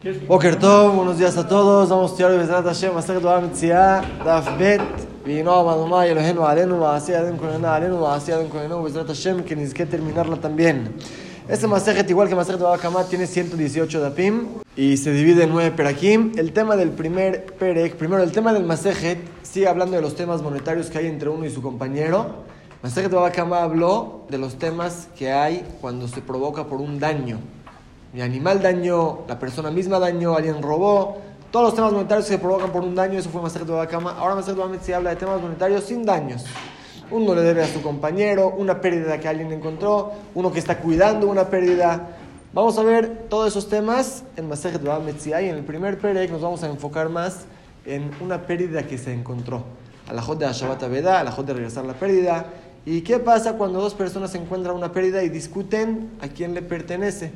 Boker Tov, buenos días a todos. Vamos a estudiar Bezrat Hashem, Masechet Dvar Mitziah, Daf Bet, vino Adonai Eloheinu Alenu, Maaseh Adem Konenu Alenu, Maaseh Adem Konenu, Bezrat Hashem, que que terminarla también. Este Masechet, igual que Masechet Dvar Kamat, tiene 118 dapim y se divide en 9 perakim. El tema del primer perek, primero el tema del Masechet, sigue hablando de los temas monetarios que hay entre uno y su compañero. Masechet Dvar Kamat habló de los temas que hay cuando se provoca por un daño mi animal dañó, la persona misma dañó, alguien robó. Todos los temas monetarios se provocan por un daño, eso fue Maser de Cama. Ahora Maser de se habla de temas monetarios sin daños. Uno le debe a su compañero, una pérdida que alguien encontró, uno que está cuidando una pérdida. Vamos a ver todos esos temas en Maser de y en el primer Perek nos vamos a enfocar más en una pérdida que se encontró. A la de Ashabat Abeda, a la de regresar la pérdida. ¿Y qué pasa cuando dos personas encuentran una pérdida y discuten a quién le pertenece?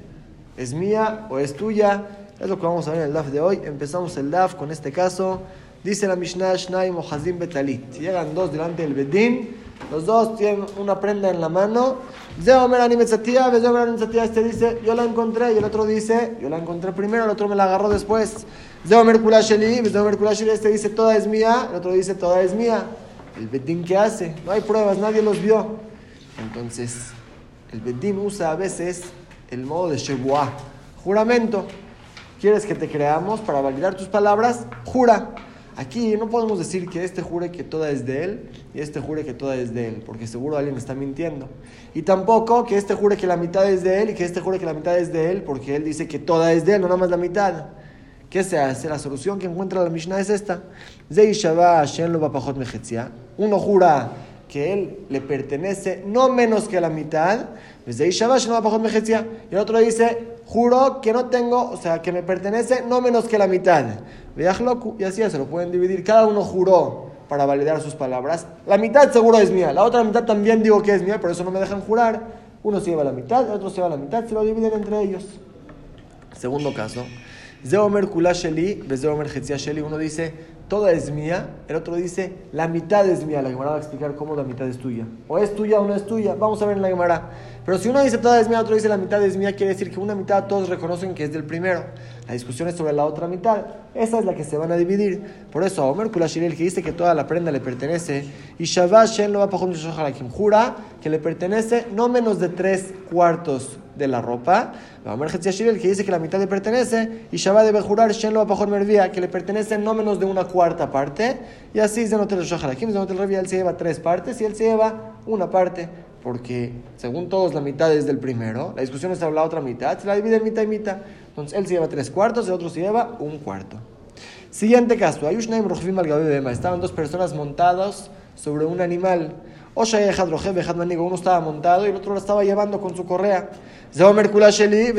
¿Es mía o es tuya? Es lo que vamos a ver en el DAF de hoy. Empezamos el DAF con este caso. Dice la Mishnah Shnaim o Hazim Betalit. Llegan dos delante del Bedín. Los dos tienen una prenda en la mano. Este dice, yo la encontré. Y el otro dice, yo la encontré primero. El otro me la agarró después. Este dice, toda es mía. El otro dice, toda es mía. El Bedín, ¿qué hace? No hay pruebas, nadie los vio. Entonces, el Bedín usa a veces el modo de Shebuah, juramento. ¿Quieres que te creamos para validar tus palabras? Jura. Aquí no podemos decir que este jure que toda es de él y este jure que toda es de él, porque seguro alguien está mintiendo. Y tampoco que este jure que la mitad es de él y que este jure que la mitad es de él, porque él dice que toda es de él, no nada más la mitad. ¿Qué se hace? La solución que encuentra la Mishnah es esta. Uno jura que él le pertenece no menos que la mitad y el otro dice, juro que no tengo, o sea, que me pertenece no menos que la mitad. Y así se lo pueden dividir. Cada uno juró para validar sus palabras. La mitad seguro es mía, la otra mitad también digo que es mía, por eso no me dejan jurar. Uno se lleva la mitad, el otro se lleva la mitad, se lo dividen entre ellos. Segundo caso. Zeomer Kulasheli, Zeomer Sheli, uno dice, toda es mía, el otro dice, la mitad es mía. La Gemara va a explicar cómo la mitad es tuya. O es tuya o no es tuya. Vamos a ver en la Gemara. Pero si uno dice toda es mía, otro dice la mitad es mía, quiere decir que una mitad todos reconocen que es del primero. La discusión es sobre la otra mitad. Esa es la que se van a dividir. Por eso, Omer Kulasheli, el que dice que toda la prenda le pertenece, y Shabbat Shen lo jura que le pertenece no menos de tres cuartos de la ropa. El que dice que la mitad le pertenece, y Shabbat debe jurar Shen lo que le pertenece no menos de una cuarta parte. Y así Zenotel Shaharakim, Zenotel Revia, él se lleva tres partes y él se lleva una parte. Porque según todos la mitad es del primero, la discusión es sobre la otra mitad, se la divide en mitad y mitad. Entonces él se lleva tres cuartos, el otro se lleva un cuarto. Siguiente caso, Ayushnaim Rochvim al Estaban dos personas montadas sobre un animal. Uno estaba montado y el otro lo estaba llevando con su correa. Zeomer Kulasheli,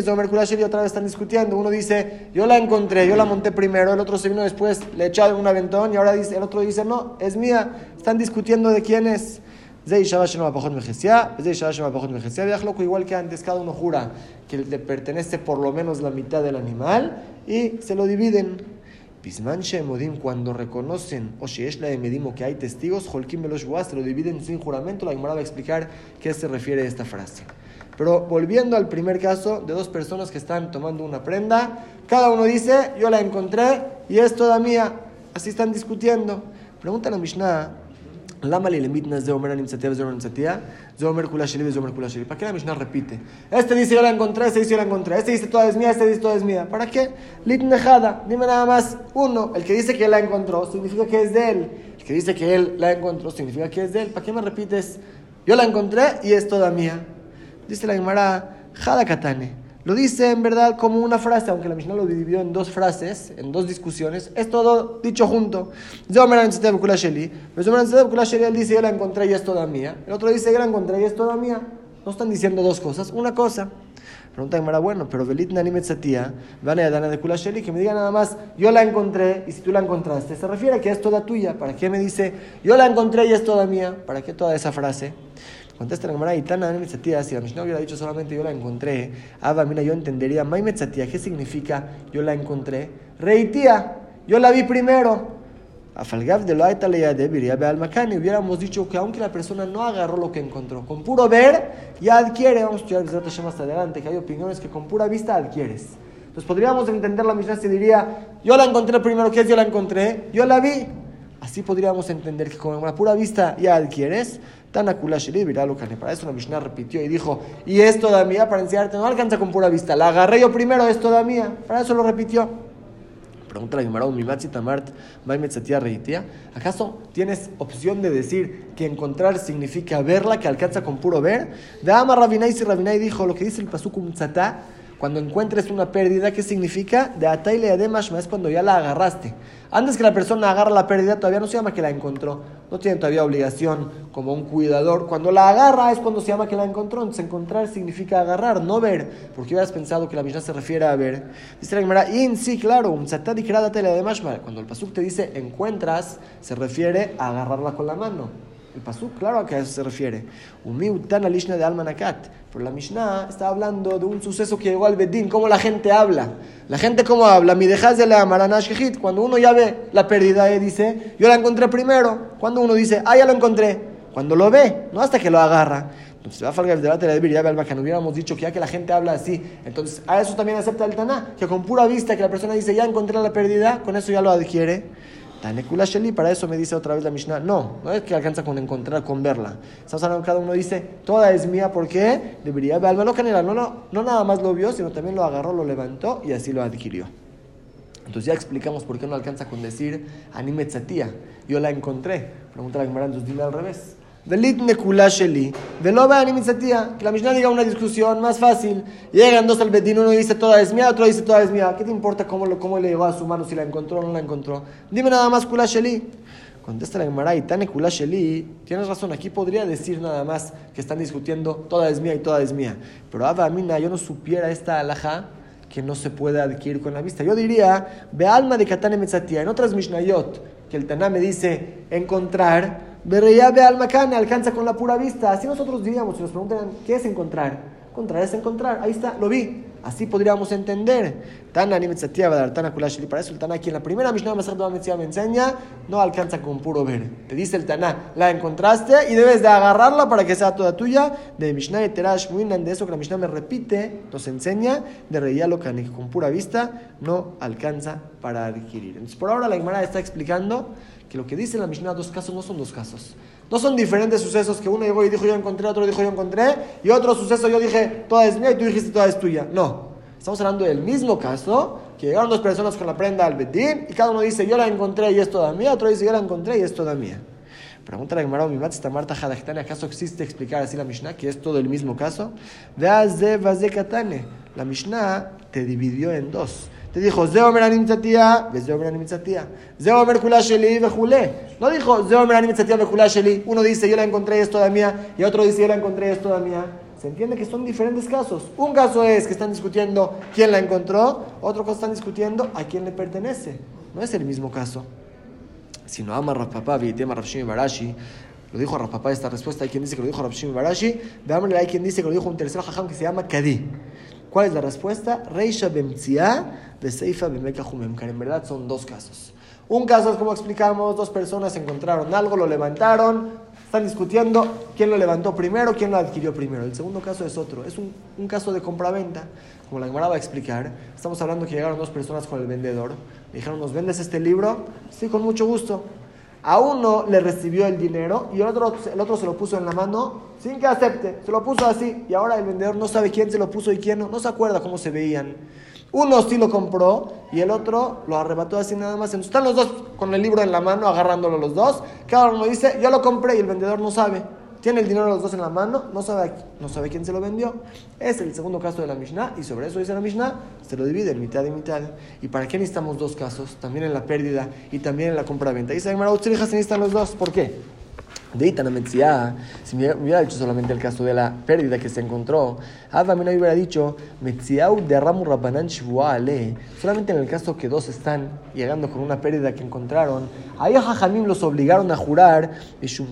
otra vez están discutiendo. Uno dice, yo la encontré, yo la monté primero, el otro se vino después, le echaron un aventón y ahora dice, el otro dice, no, es mía. Están discutiendo de quién es. Igual que antes, cada uno jura que le pertenece por lo menos la mitad del animal y se lo dividen. Cuando reconocen, o es la Medimo, que hay testigos, Holkim se lo dividen sin juramento. La Gemara va a explicar qué se refiere a esta frase. Pero volviendo al primer caso de dos personas que están tomando una prenda, cada uno dice, yo la encontré y es toda mía. Así están discutiendo. Pregunta a Mishnah, ¿Para qué la Mishnah repite? Este dice yo la encontré, este dice yo la encontré, este dice toda es mía, este dice toda es mía. ¿Para qué? Litnejada, dime nada más uno. El que dice que la encontró significa que es de él. El que dice que él la encontró significa que es de él. ¿Para qué me repites? Yo la encontré y es toda mía. Dice la Gemara, Jada Katane. Lo dice en verdad como una frase, aunque la Mishnah lo dividió en dos frases, en dos discusiones, es todo dicho junto. Él dice, yo la encontré y es toda mía. El otro dice, yo la encontré y es toda mía. No están diciendo dos cosas, una cosa. Pregunta Gemara, bueno, pero Belit Nanimetzatia, van a Dana de Kulasheli, que me diga nada más, yo la encontré y si tú la encontraste, se refiere a que es toda tuya. ¿Para qué me dice, yo la encontré y es toda mía? ¿Para qué toda esa frase? Contesta la Gemara, Itana Metzatia, si la Mishnah hubiera dicho solamente yo la encontré, Abba, mira, yo entendería, Mai Metzatia, ¿qué significa yo la encontré? Reitía, yo la vi primero. A Falgav de lo de Almacani, hubiéramos dicho que aunque la persona no agarró lo que encontró, con puro ver ya adquiere, vamos a estudiar el hasta adelante, que hay opiniones que con pura vista adquieres. Entonces podríamos entender la Mishnah si diría, yo la encontré primero, ¿qué es yo la encontré? Yo la vi. Así podríamos entender que con la pura vista ya adquieres. Para eso la Mishnah repitió y dijo, y esto da mía para enseñarte, no alcanza con pura vista. La agarré yo primero, esto da mía. Para eso lo repitió. Pregunta la Gemara, ¿acaso tienes opción de decir que encontrar significa verla, que alcanza con puro ver? De Ama Rabinai, si Rabinai dijo lo que dice el Pasukum Tzatá, cuando encuentres una pérdida, ¿qué significa? De Ataile Ademashma es cuando ya la agarraste. Antes que la persona agarra la pérdida, todavía no se llama que la encontró. No tiene todavía obligación como un cuidador. Cuando la agarra es cuando se llama que la encontró. Entonces encontrar significa agarrar, no ver. Porque hubieras pensado que la Mishnah se refiere a ver. Dice la Gemara, in sí, claro, un Cuando el pasuk te dice encuentras, se refiere a agarrarla con la mano. El pasuk, claro a qué eso se refiere. Umiutan alishna de almanakat. Pero la Mishnah está hablando de un suceso que llegó al Bedín, cómo la gente habla. La gente cómo habla, mi dejas de la Maranashkehit. Cuando uno ya ve la pérdida, y dice, yo la encontré primero. Cuando uno dice, ah, ya lo encontré. Cuando lo ve, no hasta que lo agarra. Entonces va a el debate de Alba, que no hubiéramos dicho que ya que la gente habla así, entonces a eso también acepta el Taná, que con pura vista que la persona dice, ya encontré la pérdida, con eso ya lo adquiere. Tanekula Sheli, para eso me dice otra vez la Mishnah. No, no es que alcanza con encontrar, con verla. Estamos hablando cada uno dice, toda es mía, ¿por qué? Debería verla. No, no, no, no nada más lo vio, sino también lo agarró, lo levantó y así lo adquirió. Entonces ya explicamos por qué no alcanza con decir anime Yo la encontré. Pregunta la Gemara, entonces dime al revés. Velit nekula sheli, velo Que la Mishnah diga una discusión más fácil. Llegan dos al bedín, uno dice toda es mía, otro dice toda es mía. ¿Qué te importa cómo, lo, cómo le llegó a su mano, si la encontró o no la encontró? Dime nada más kula sheli. Contesta la Gemara, y tane kula sheli. Tienes razón, aquí podría decir nada más que están discutiendo toda es mía y toda es mía. Pero Abba Amina, yo no supiera esta alhaja que no se puede adquirir con la vista. Yo diría, ve alma de katane metzatia. En otras Mishnayot, que el Taná me dice encontrar Berreya ve al alcanza con la pura vista. Así nosotros diríamos, si nos preguntan, ¿qué es encontrar? Encontrar es encontrar. Ahí está, lo vi. Así podríamos entender. Tana Tana Para eso el Tana aquí en la primera Mishnah me enseña, no alcanza con puro ver. Te dice el Tana, la encontraste y debes de agarrarla para que sea toda tuya. De Mishnah y Terash de eso que la Mishnah me repite, nos enseña de reía lo que con pura vista no alcanza para adquirir. Entonces por ahora la Gemara está explicando que lo que dice la Mishnah, dos casos no son dos casos. No son diferentes sucesos que uno llegó y dijo yo encontré, otro dijo yo encontré, y otro suceso yo dije toda es mía y tú dijiste toda es tuya. No. Estamos hablando del mismo caso, que llegaron dos personas con la prenda al Betín y cada uno dice yo la encontré y es toda mía, otro dice yo la encontré y es toda mía. Pregunta la Gemara, mi esta Marta Jadachtane, ¿acaso existe explicar así la Mishnah, que es todo el mismo caso? La Mishnah te dividió en dos. Te dijo, Zeo merani mitzatia, Zeo merani mitzatia. Zeo mer kula sheli vejule. No dijo, Zeo merani mitzatia vejula sheli. Uno dice, yo la encontré, es toda mía. Y otro dice, yo la encontré, es toda mía. Se entiende que son diferentes casos. Un caso es que están discutiendo quién la encontró. Otro caso están discutiendo a quién le pertenece. No es el mismo caso. Si no ama Rafapá, Vitema Rafshimi Barashi. Lo dijo Rafapá esta respuesta. Hay quien dice que lo dijo Rafshimi Barashi. Veámosle, hay quien dice que lo dijo un tercer jajam que se llama Kadi. ¿Cuál es la respuesta? Reisha Bemtzia de Seifa Bemekahumem. En verdad son dos casos. Un caso es como explicamos: dos personas encontraron algo, lo levantaron, están discutiendo quién lo levantó primero, quién lo adquirió primero. El segundo caso es otro, es un, un caso de compraventa. Como la Gemara va a explicar, estamos hablando que llegaron dos personas con el vendedor. Le dijeron, ¿nos vendes este libro? Sí, con mucho gusto. A uno le recibió el dinero y el otro, el otro se lo puso en la mano sin que acepte. Se lo puso así y ahora el vendedor no sabe quién se lo puso y quién no. No se acuerda cómo se veían. Uno sí lo compró y el otro lo arrebató así nada más. Entonces están los dos con el libro en la mano, agarrándolo los dos. Cada uno dice, yo lo compré y el vendedor no sabe. Tiene el dinero los dos en la mano, no sabe, no sabe quién se lo vendió. Es el segundo caso de la Mishnah y sobre eso dice la Mishnah, se lo divide en mitad y mitad. ¿Y para qué necesitamos dos casos? También en la pérdida y también en la compra-venta. Dice Gemara, ustedes necesitan los dos. ¿Por qué? De Itana si me hubiera dicho solamente el caso de la pérdida que se encontró, me hubiera dicho, Metziau derramu Rabbanan ale. Solamente en el caso que dos están llegando con una pérdida que encontraron, ahí a Jajamim los obligaron a jurar,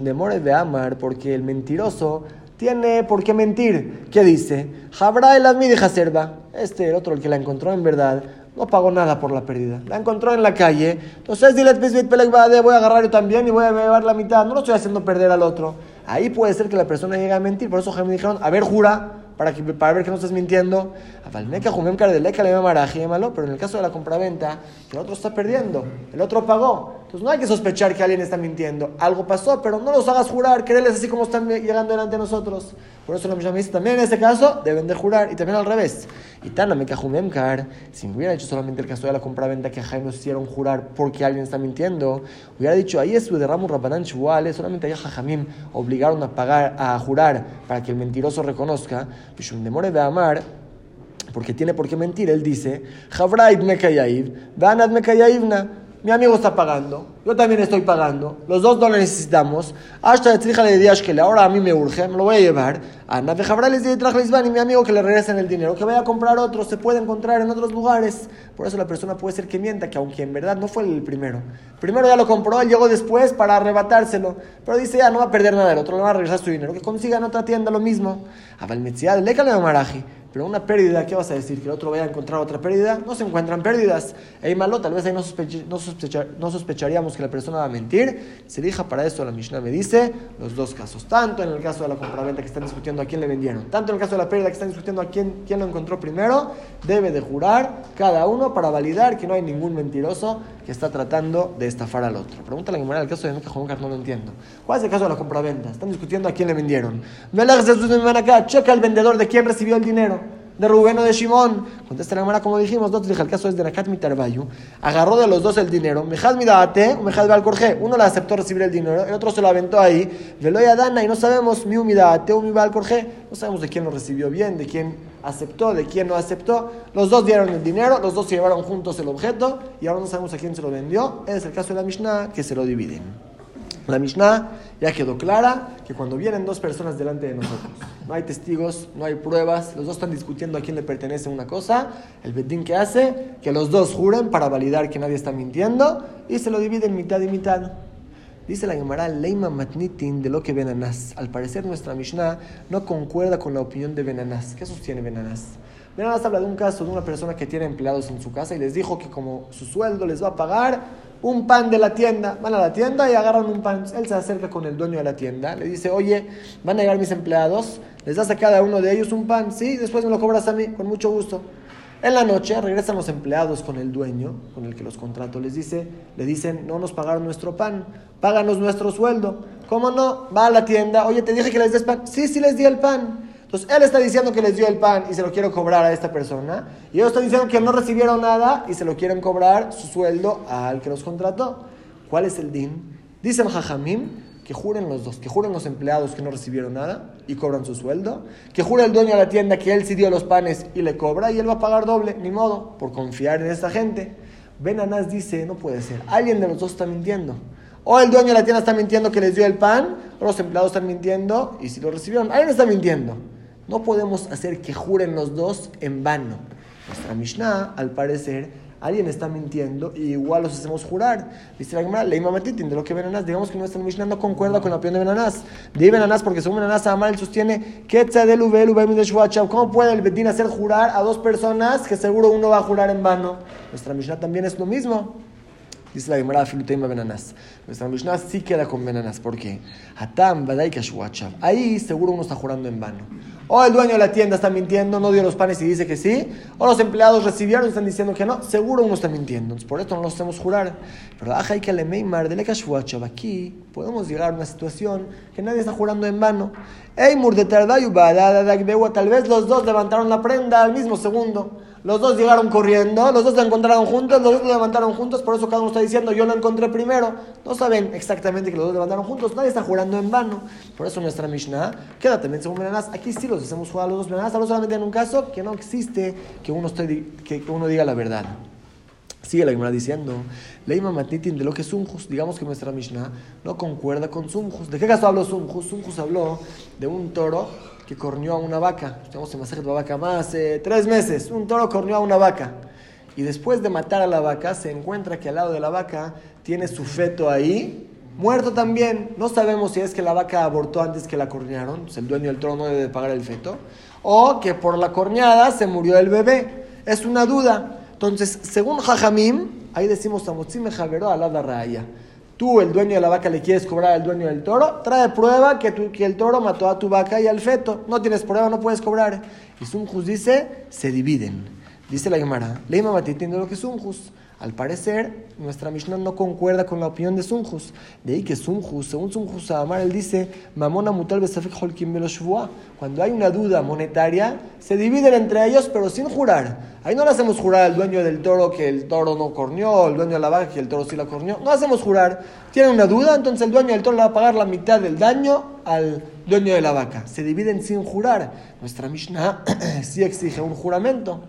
Demore de Amar, porque el mentiroso tiene por qué mentir. ¿Qué dice? Jabra el de Jaserba. Este, el otro, el que la encontró en verdad, no pagó nada por la pérdida. La encontró en la calle. Entonces dile, voy a agarrar yo también y voy a llevar la mitad. No lo estoy haciendo perder al otro. Ahí puede ser que la persona llegue a mentir. Por eso me dijeron, a ver, jura, para, que, para ver que no estás mintiendo. Pero en el caso de la compraventa, el otro está perdiendo, el otro pagó. Entonces no hay que sospechar que alguien está mintiendo. Algo pasó, pero no los hagas jurar, créeles así como están llegando delante de nosotros. Por eso la Mishnah dice también en este caso deben de jurar y también al revés. Y tan me Memkar, si me hubiera hecho solamente el caso de la compraventa que Jaime nos hicieron jurar porque alguien está mintiendo, hubiera dicho ahí es su derramo Rabanán Chuale, solamente allá Jajamim obligaron a pagar, a jurar para que el mentiroso reconozca. Un demore de amar porque tiene por qué mentir, él dice, Javraid Mekayaib, Banad Mekayaibna mi amigo está pagando, yo también estoy pagando, los dos no lo necesitamos. Hasta de días que ahora a mí me urge, me lo voy a llevar. A Navejabrales de y mi amigo que le regresen el dinero, que vaya a comprar otro, se puede encontrar en otros lugares. Por eso la persona puede ser que mienta, que aunque en verdad no fue el primero. Primero ya lo compró, él llegó después para arrebatárselo. Pero dice ya no va a perder nada, el otro le va a regresar su dinero, que consiga en otra tienda lo mismo. A Valmetzia, lécale a Maraji. Pero una pérdida, ¿qué vas a decir? ¿Que el otro vaya a encontrar otra pérdida? No se encuentran pérdidas. Ey, malo, tal vez ahí no, no, sospecharíamos que la persona va a mentir. Se elija para eso, la Mishnah me dice los dos casos. Tanto en el caso de la compraventa que están discutiendo a quién le vendieron, tanto en el caso de la pérdida que están discutiendo a quién, quién lo encontró primero, debe de jurar cada uno para validar que no hay ningún mentiroso que está tratando de estafar al otro. Pregúntale a la el caso de Meca no lo entiendo. ¿Cuál es el caso de la compraventa? Están discutiendo a quién le vendieron. acá, checa el vendedor de quién recibió el dinero de Rubén o de Shimón. Contesta la Gemara, como dijimos, dos, el caso es de Nakat Mitarbayu. Agarró de los dos el dinero. Mejad Midate, Mejad Balcorje. Uno le aceptó recibir el dinero, el otro se lo aventó ahí. Veloya Dana, y no sabemos, mi Midate, mi Balcorje. No sabemos de quién lo recibió bien, de quién aceptó, de quién no aceptó. Los dos dieron el dinero, los dos se llevaron juntos el objeto y ahora no sabemos a quién se lo vendió. Es el caso de la Mishnah que se lo dividen. La Mishnah ya quedó clara que cuando vienen dos personas delante de nosotros, no hay testigos, no hay pruebas, los dos están discutiendo a quién le pertenece una cosa, el bedín que hace, que los dos juren para validar que nadie está mintiendo y se lo dividen mitad y mitad. Dice la Gemara, Leima Matnitin de lo que Benanás. Al parecer nuestra Mishnah no concuerda con la opinión de Benanás. ¿Qué sostiene Benanás? Benanás habla de un caso de una persona que tiene empleados en su casa y les dijo que como su sueldo les va a pagar un pan de la tienda. Van a la tienda y agarran un pan. Él se acerca con el dueño de la tienda, le dice, oye, van a llegar mis empleados, les das a cada uno de ellos un pan. Sí, después me lo cobras a mí, con mucho gusto. En la noche regresan los empleados con el dueño, con el que los contrato, les dice, le dicen, no nos pagaron nuestro pan, páganos nuestro sueldo. ¿Cómo no? Va a la tienda, oye, te dije que les des pan. Sí, sí les di el pan. Entonces, él está diciendo que les dio el pan y se lo quiero cobrar a esta persona. Y ellos están diciendo que no recibieron nada y se lo quieren cobrar su sueldo al que los contrató. ¿Cuál es el din? Dicen Jajamim que juren los dos, que juren los empleados que no recibieron nada y cobran su sueldo, que jure el dueño de la tienda que él sí dio los panes y le cobra y él va a pagar doble, ni modo, por confiar en esta gente. Ben Anás dice, no puede ser, alguien de los dos está mintiendo. O el dueño de la tienda está mintiendo que les dio el pan, o los empleados están mintiendo y si lo recibieron, alguien está mintiendo. No podemos hacer que juren los dos en vano. Nuestra Mishnah, al parecer, alguien está mintiendo y igual los hacemos jurar. Dice la Gemara, leima matitin, de lo que Benanás, digamos que nuestra Mishnah no concuerda con la opinión de Benanás. De Benanás, porque según Benanás, Amal sostiene, ¿cómo puede el Betín hacer jurar a dos personas que seguro uno va a jurar en vano? Nuestra Mishnah también es lo mismo. Dice la Gemara Filuteima Benanas. Nuestra Mishnah sí queda con Benanas. ¿Por qué? Hatam Ahí seguro uno está jurando en vano. O el dueño de la tienda está mintiendo, no dio los panes y dice que sí. O los empleados recibieron y están diciendo que no. Seguro uno está mintiendo. por esto no los hacemos jurar. Pero hay que le meimar de Aquí podemos llegar a una situación que nadie está jurando en vano. Tal vez los dos levantaron la prenda al mismo segundo. Los dos llegaron corriendo, los dos se encontraron juntos, los dos se levantaron juntos, por eso cada uno está diciendo, yo lo encontré primero. No saben exactamente que los dos levantaron juntos, nadie está jurando en vano. Por eso nuestra Mishnah queda también según Benanás. Aquí sí los hacemos jugar a los dos Benanás, solamente en un caso que no existe que uno, esté, que uno diga la verdad. Sigue la Gemara diciendo, Leima Matitin de lo que es Sunjus, digamos que nuestra Mishnah no concuerda con Sunjus. ¿De qué caso habló Sunjus? Sunjus habló de un toro que cornió a una vaca. Estamos en Masajet vaca más hace tres meses. Un toro cornió a una vaca. Y después de matar a la vaca, se encuentra que al lado de la vaca tiene su feto ahí, muerto también. No sabemos si es que la vaca abortó antes que la cornearon, pues el dueño del toro no debe pagar el feto, o que por la corneada se murió el bebé. Es una duda. Entonces, según Jajamim, ahí decimos Javeró a la raya tú, el dueño de la vaca, le quieres cobrar al dueño del toro, trae prueba que, tu- que el toro mató a tu vaca y al feto. No tienes prueba, no puedes cobrar. Y Sumjus dice, se dividen. Dice la Gemara, Leima entiende lo que es Sumjus. Al parecer, nuestra Mishnah no concuerda con la opinión de Sumjus. De ahí que Sumjus, según Sumjus Amar, él dice, Mamona mutal besafek holkim velo shvua". Cuando hay una duda monetaria, se dividen entre ellos, pero sin jurar. Ahí no le hacemos jurar al dueño del toro que el toro no corneó, al dueño de la vaca que el toro sí la corneó. No hacemos jurar. Tienen una duda, entonces el dueño del toro le va a pagar la mitad del daño al dueño de la vaca. Se dividen sin jurar. Nuestra Mishnah sí exige un juramento.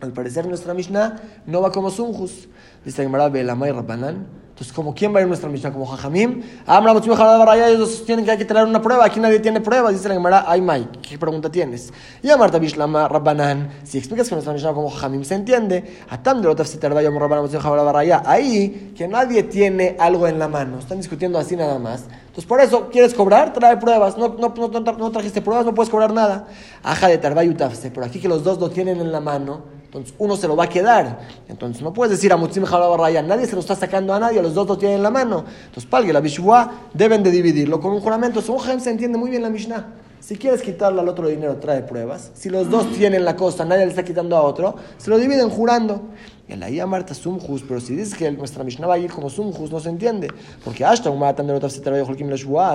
Al parecer nuestra Mishnah no va como Sunjus. Dice Gemara Belamay Rabbanan. Entonces, como quién va a ir nuestra Mishnah? Como Jajamim. Amra Motzim Jalad Baraya, ellos sostienen que hay que una prueba. Aquí nadie tiene pruebas. Dice la Gemara, ay May, ¿qué pregunta tienes? Y Amarta Bishlama Rabbanan. Si explicas que nuestra Mishnah como Jajamim se entiende, Atam de Lotaf Sitarvaya Rabbanan Motzim Jalad Baraya. Ahí, que nadie tiene algo en la mano. Están discutiendo así nada más. Entonces, por eso, ¿quieres cobrar? Trae pruebas. No, no, no, no, trajiste pruebas, no puedes cobrar nada. Aja de Tarvayu Tafse. Pero aquí que los dos lo tienen en la mano. Entonces uno se lo va a quedar. Entonces no puedes decir a Mutzim Raya, nadie se lo está sacando a nadie, los dos lo tienen en la mano. Entonces Palgue, la Bishua, deben de dividirlo con un juramento. Según Jaime se entiende muy bien la Mishnah. Si quieres quitarle al otro dinero, trae pruebas. Si los dos tienen la cosa, nadie le está quitando a otro, se lo dividen jurando. Y la IA Marta Sumjus, pero si dices que nuestra Mishnah va a ir como Sumjus, no se entiende. Porque hasta un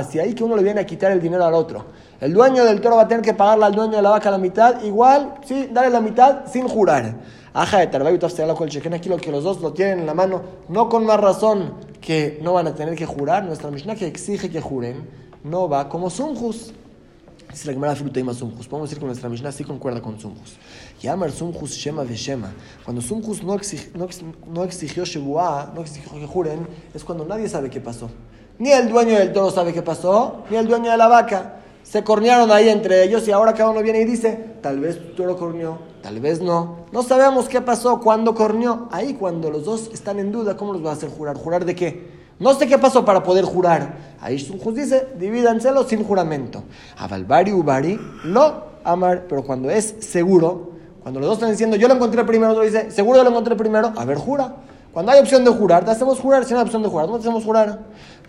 si ahí que uno le viene a quitar el dinero al otro. El dueño del toro va a tener que pagarle al dueño de la vaca la mitad, igual, sí, dale la mitad sin jurar. Aja de Tarbayu con el chequen aquí lo que los dos lo tienen en la mano, no con más razón que no van a tener que jurar. Nuestra Mishnah que exige que juren, no va como Sumjus. Dice la Gemara más Sumjus. Podemos decir que nuestra Mishnah sí concuerda con Sumjus. Yamar Sumjus Shema de Shema. Cuando Sumjus no, exig, no, ex- no exigió Shebuah, no exigió que juren, es cuando nadie sabe qué pasó. Ni el dueño del toro sabe qué pasó, ni el dueño de la vaca. Se cornearon ahí entre ellos y ahora cada uno viene y dice, tal vez tu toro corneó, tal vez no. No sabemos qué pasó, cuándo corneó. Ahí cuando los dos están en duda, ¿cómo los va a hacer jurar? ¿Jurar de qué? No sé qué pasó para poder jurar. Ahí Sumjus dice, divídanselo sin juramento. Avalbari ubari, lo amar, pero cuando es seguro, cuando los dos están diciendo, yo lo encontré primero, otro dice, seguro yo lo encontré primero, a ver, jura. Cuando hay opción de jurar, te hacemos jurar, si no hay opción de jurar, no te hacemos jurar.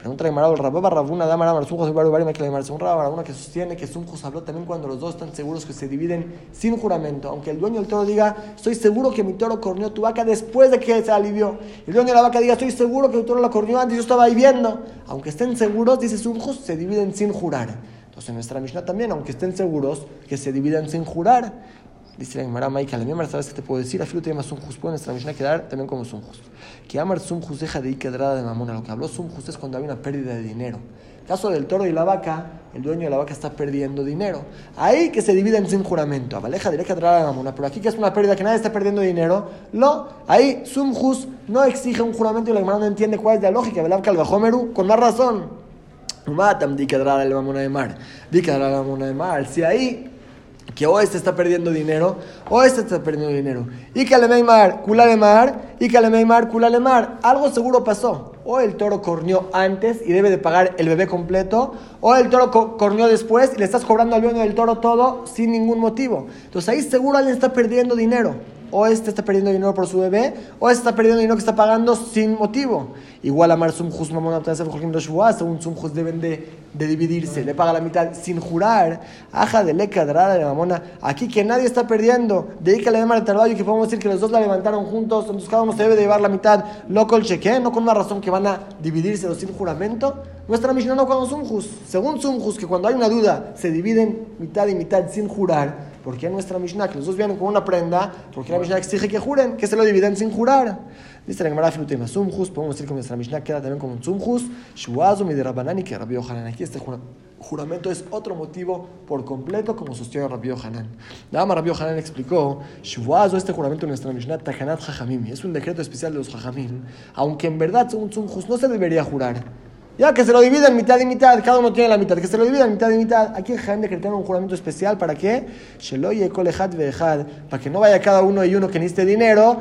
Pregunta de Marabel Rababa Rabuna, Dama Ramar, Sumjos, Baru, Bari, Maquila, Mar, Sumra, Rabuna, que sostiene que Sumjos habló también cuando los dos están seguros que se dividen sin juramento. Aunque el dueño del toro diga, estoy seguro que mi toro corneó tu vaca después de que se alivió. El dueño de la vaca diga, estoy seguro que tu toro la corneó antes, yo estaba ahí viendo. Aunque estén seguros, dice Sumjos, se dividen sin jurar. Entonces en nuestra Mishnah también, aunque estén seguros, que se dividan sin jurar. Dice la Gemara Maika, la misma sabes que te puedo decir, afilu te llamas Sumjus, puede nuestra Mishnah quedar también como Sumjus. Que amar Sumjus deja de quedrada de mamona. Lo que habló Sumjus es cuando hay una pérdida de dinero. Caso del toro y la vaca, el dueño de la vaca está perdiendo dinero. Ahí que se dividen sin juramento. Avaleja de la mamona. Pero aquí que es una pérdida que nadie está perdiendo dinero, no. Ahí Sumjus no exige un juramento y la Gemara no entiende cuál es la lógica. Velab Calvajomeru, con más razón. Matam di quedrada la mamona de mar. Di quedrada la mamona de mar. Si ahí que o este está perdiendo dinero o este está perdiendo dinero. Y que le mar, mar, y que le mar, mar. Algo seguro pasó. O el toro corneó antes y debe de pagar el bebé completo, o el toro co- corneó después y le estás cobrando al dueño del toro todo sin ningún motivo. Entonces ahí seguro alguien está perdiendo dinero. O este está perdiendo dinero por su bebé, o este está perdiendo dinero que está pagando sin motivo. Igual a Mar Sumjus Mamona según Sumjus deben de, de dividirse, le paga la mitad sin jurar. Aja de leca de Mamona. Aquí que nadie está perdiendo, dedícale a Tarballo que podemos decir que los dos la levantaron juntos, entonces cada uno se debe de llevar la mitad. Loco el cheque, no con una razón que van a dividirse sin juramento. Nuestra Mishnah no cuando Sumjus. Según Sumjus, que cuando hay una duda se dividen mitad y mitad sin jurar. Porque en nuestra Mishnah, que los dos vienen con una prenda, porque la Mishnah exige que juren, que se lo dividen sin jurar. Dice la Gemara Filutema Sumjus, podemos decir que nuestra Mishnah queda también como un Sumjus, Shuazu mi de Rabbanani, que Rabbi Yohanan. Aquí este jura- juramento es otro motivo por completo, como sostiene Rabbi Yohanan. Nada más Rabbi Yohanan explicó, Shuazu, este juramento en nuestra Mishnah, Takanat Jajamim, es un decreto especial de los Jajamim, aunque en verdad según Sumjus no se debería jurar. Ya que se lo dividen mitad y mitad, cada uno tiene la mitad, que se lo dividan mitad y mitad. Aquí el Jaén decretaron un juramento especial para que Sheloye kolejat vejad, para que no vaya cada uno y uno que necesite dinero,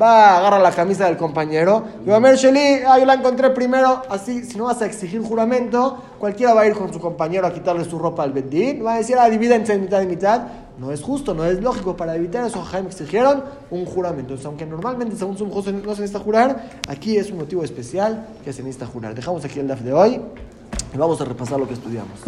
va a agarrar la camisa del compañero, y va Sheli, ah, yo la encontré primero, así, si no vas a exigir juramento, cualquiera va a ir con su compañero a quitarle su ropa al bedín, va a decir, ah, divídense en mitad y mitad, No es justo, no es lógico. Para evitar eso, Jaime exigieron un juramento. Entonces, aunque normalmente según su no se necesita jurar, aquí es un motivo especial que se necesita jurar. Dejamos aquí el DAF de hoy y vamos a repasar lo que estudiamos.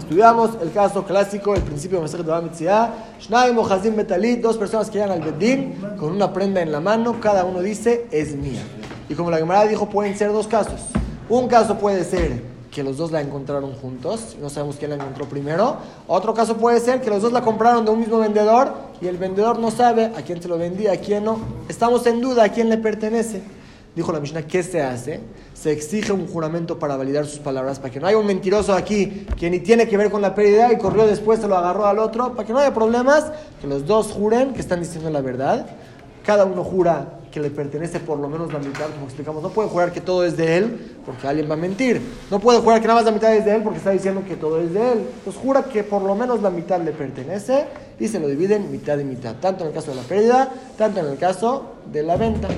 Estudiamos el caso clásico, el principio de Maseret de Mitzvah, Shnaim o Hazim Betalit, dos personas que llegan al Bedín con una prenda en la mano, cada uno dice es mía. Y como la Gemara dijo, pueden ser dos casos. Un caso puede ser que los dos la encontraron juntos, no sabemos quién la encontró primero. Otro caso puede ser que los dos la compraron de un mismo vendedor y el vendedor no sabe a quién se lo vendía, a quién no. Estamos en duda a quién le pertenece. Dijo la Mishnah, ¿qué se hace? Se exige un juramento para validar sus palabras, para que no haya un mentiroso aquí que ni tiene que ver con la pérdida y corrió después, se lo agarró al otro, para que no haya problemas, que los dos juren que están diciendo la verdad. Cada uno jura que le pertenece por lo menos la mitad, como explicamos. No puede jurar que todo es de él, porque alguien va a mentir. No puede jurar que nada más la mitad es de él, porque está diciendo que todo es de él. Entonces jura que por lo menos la mitad le pertenece y se lo dividen mitad y mitad, tanto en el caso de la pérdida, tanto en el caso de la venta.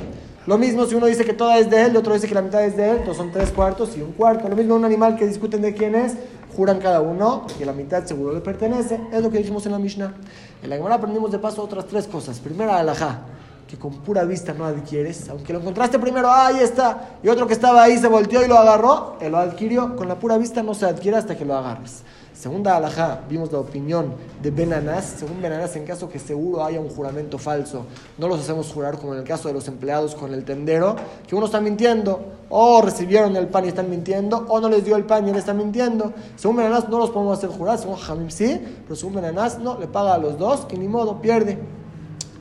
Lo mismo si uno dice que toda es de él, y otro dice que la mitad es de él, entonces son tres cuartos y un cuarto. Lo mismo un animal que discuten de quién es, juran cada uno que la mitad seguro le pertenece. Es lo que dijimos en la Mishnah. En la Gemara aprendimos de paso otras tres cosas. Primera, alajá que con pura vista no adquieres, aunque lo encontraste primero, ah, ahí está, y otro que estaba ahí se volteó y lo agarró, él lo adquirió, con la pura vista no se adquiere hasta que lo agarres. Segunda alajá, vimos la opinión de Benanás. Según Benanás, en caso que seguro haya un juramento falso, no los hacemos jurar como en el caso de los empleados con el tendero, que uno está mintiendo, o recibieron el pan y están mintiendo, o no les dio el pan y él está mintiendo. Según Benanás, no los podemos hacer jurar, según Hamim sí, pero según Benanás, no, le paga a los dos y ni modo, pierde.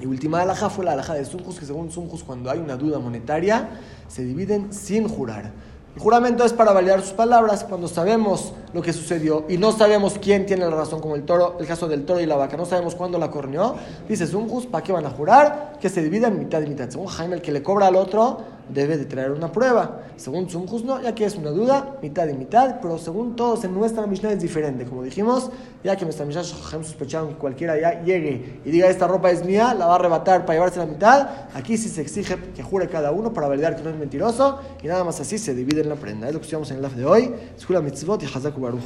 Y última alhaja fue la alhaja de Sunjus, que según Sunjus, cuando hay una duda monetaria, se dividen sin jurar. El juramento es para validar sus palabras cuando sabemos lo que sucedió y no sabemos quién tiene la razón, como el toro, el caso del toro y la vaca, no sabemos cuándo la corneó. Dice Sunjus, ¿para qué van a jurar? Que se divida en mitad y mitad. Según Jaime, el que le cobra al otro debe de traer una prueba. Según Sunjus, no, ya que es una duda, mitad y mitad, pero según todos en nuestra Mishnah es diferente. Como dijimos, ya que nuestra Mishnah sospecharon que cualquiera ya llegue y diga esta ropa es mía, la va a arrebatar para llevarse la mitad, aquí sí se exige que jure cada uno para validar que no es mentiroso y nada más así se divide en la prenda. Es lo que estudiamos en el live de hoy. Escuela Mitzvot y Hazaku Baruch.